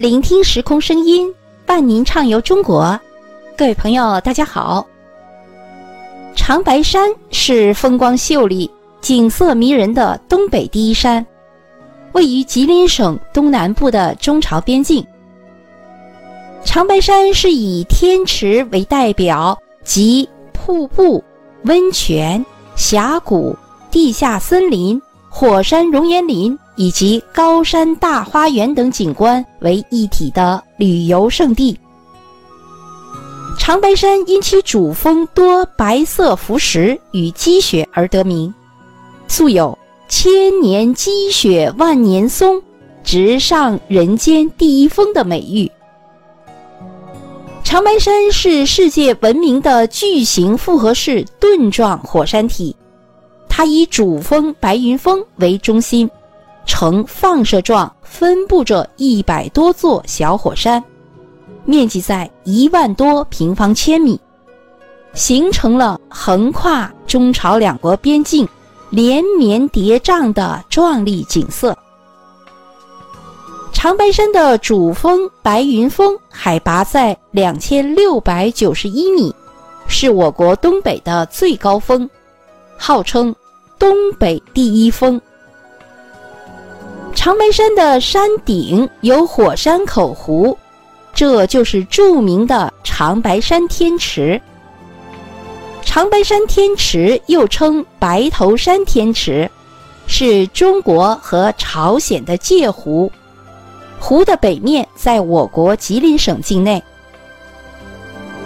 聆听时空声音，伴您畅游中国。各位朋友，大家好。长白山是风光秀丽、景色迷人的东北第一山，位于吉林省东南部的中朝边境。长白山是以天池为代表，集瀑布、温泉、峡谷、地下森林、火山熔岩林以及高山大花园等景观为一体的旅游胜地。长白山因其主峰多白色浮石与积雪而得名，素有“千年积雪万年松，直上人间第一峰”的美誉。长白山是世界闻名的巨型复合式盾状火山体，它以主峰白云峰为中心，呈放射状分布着一百多座小火山，面积在一万多平方千米，形成了横跨中朝两国边境、连绵叠嶂的壮丽景色。长白山的主峰白云峰海拔在两千六百九十一米，是我国东北的最高峰，号称“东北第一峰”。长白山的山顶有火山口湖，这就是著名的长白山天池。长白山天池又称白头山天池，是中国和朝鲜的界湖。湖的北面在我国吉林省境内，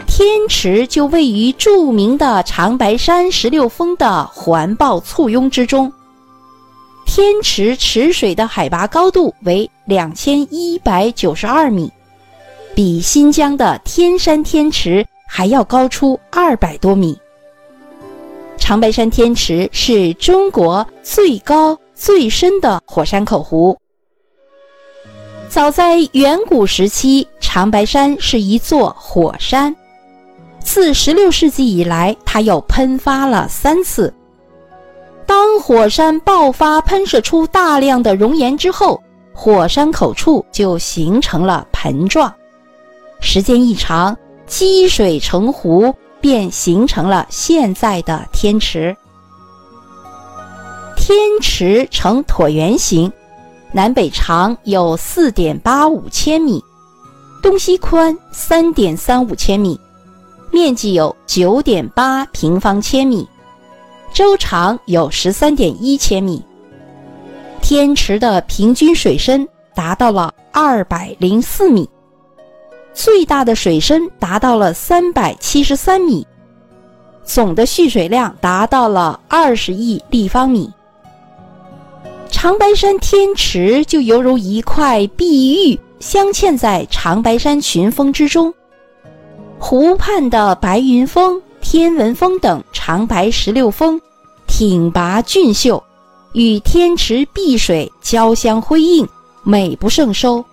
天池就位于著名的长白山十六峰的环抱簇拥之中。天池池水的海拔高度为两千一百九十二米，比新疆的天山天池还要高出二百多米。长白山天池是中国最高最深的火山口湖。早在远古时期，长白山是一座火山。自16世纪以来，它又喷发了三次。当火山爆发、喷射出大量的熔岩之后，火山口处就形成了盆状。时间一长，积水成湖，便形成了现在的天池。天池呈椭圆形。南北长有四点八五千米，东西宽三点三五千米，面积有九点八平方千米，周长有十三点一千米。天池的平均水深达到了二百零四米，最大的水深达到了三百七十三米，总的蓄水量达到了二十亿立方米。长白山天池就犹如一块碧玉，镶嵌在长白山群峰之中。湖畔的白云峰、天文峰等长白十六峰，挺拔俊秀，与天池碧水交相辉映，美不胜收。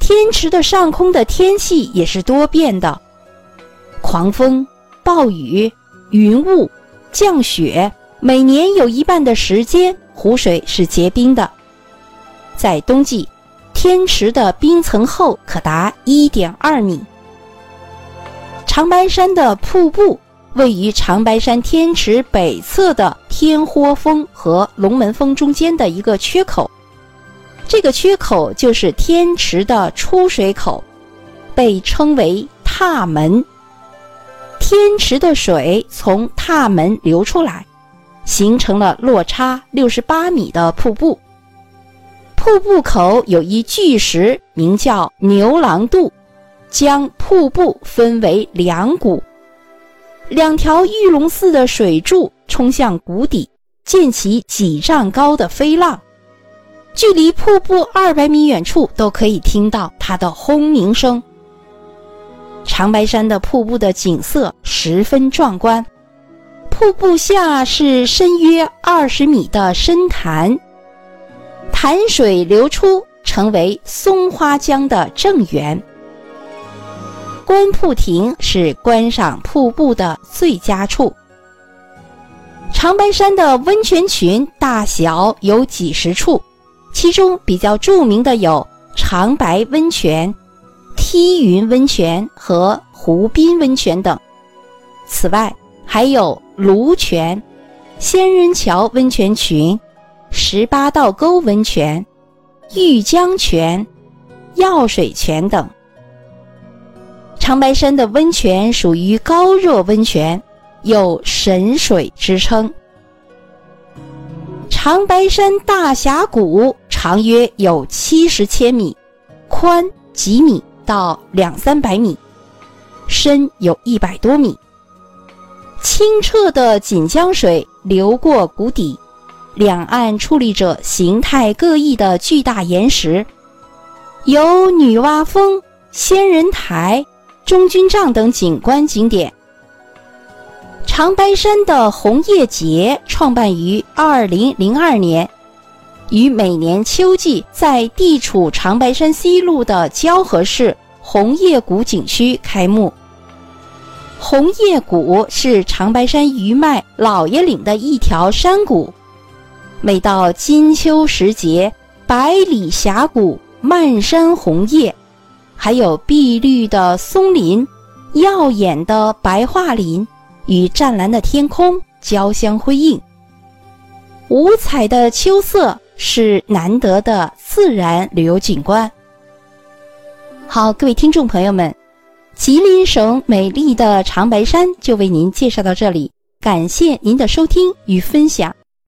天池的上空的天气也是多变的，狂风、暴雨、云雾、降雪，每年有一半的时间。湖水是结冰的，在冬季，天池的冰层厚可达一点二米。长白山的瀑布位于长白山天池北侧的天豁峰和龙门峰中间的一个缺口，这个缺口就是天池的出水口，被称为踏门。天池的水从踏门流出来。形成了落差六十八米的瀑布。瀑布口有一巨石，名叫牛郎渡，将瀑布分为两股。两条玉龙似的水柱冲向谷底，溅起几丈高的飞浪。距离瀑布二百米远处都可以听到它的轰鸣声。长白山的瀑布的景色十分壮观。瀑布下是深约二十米的深潭，潭水流出，成为松花江的正源。观瀑亭是观赏瀑布的最佳处。长白山的温泉群大小有几十处，其中比较著名的有长白温泉、梯云温泉和湖滨温泉等。此外，还有卢泉、仙人桥温泉群、十八道沟温泉、玉江泉、药水泉等。长白山的温泉属于高热温泉，有“神水”之称。长白山大峡谷长约有七十千米，宽几米到两三百米，深有一百多米。清澈的锦江水流过谷底，两岸矗立着形态各异的巨大岩石，有女娲峰、仙人台、中军帐等景观景点。长白山的红叶节创办于二零零二年，于每年秋季在地处长白山西麓的蛟河市红叶谷景区开幕。红叶谷是长白山余脉老爷岭的一条山谷，每到金秋时节，百里峡谷漫山红叶，还有碧绿的松林、耀眼的白桦林与湛蓝的天空交相辉映。五彩的秋色是难得的自然旅游景观。好，各位听众朋友们。吉林省美丽的长白山就为您介绍到这里，感谢您的收听与分享。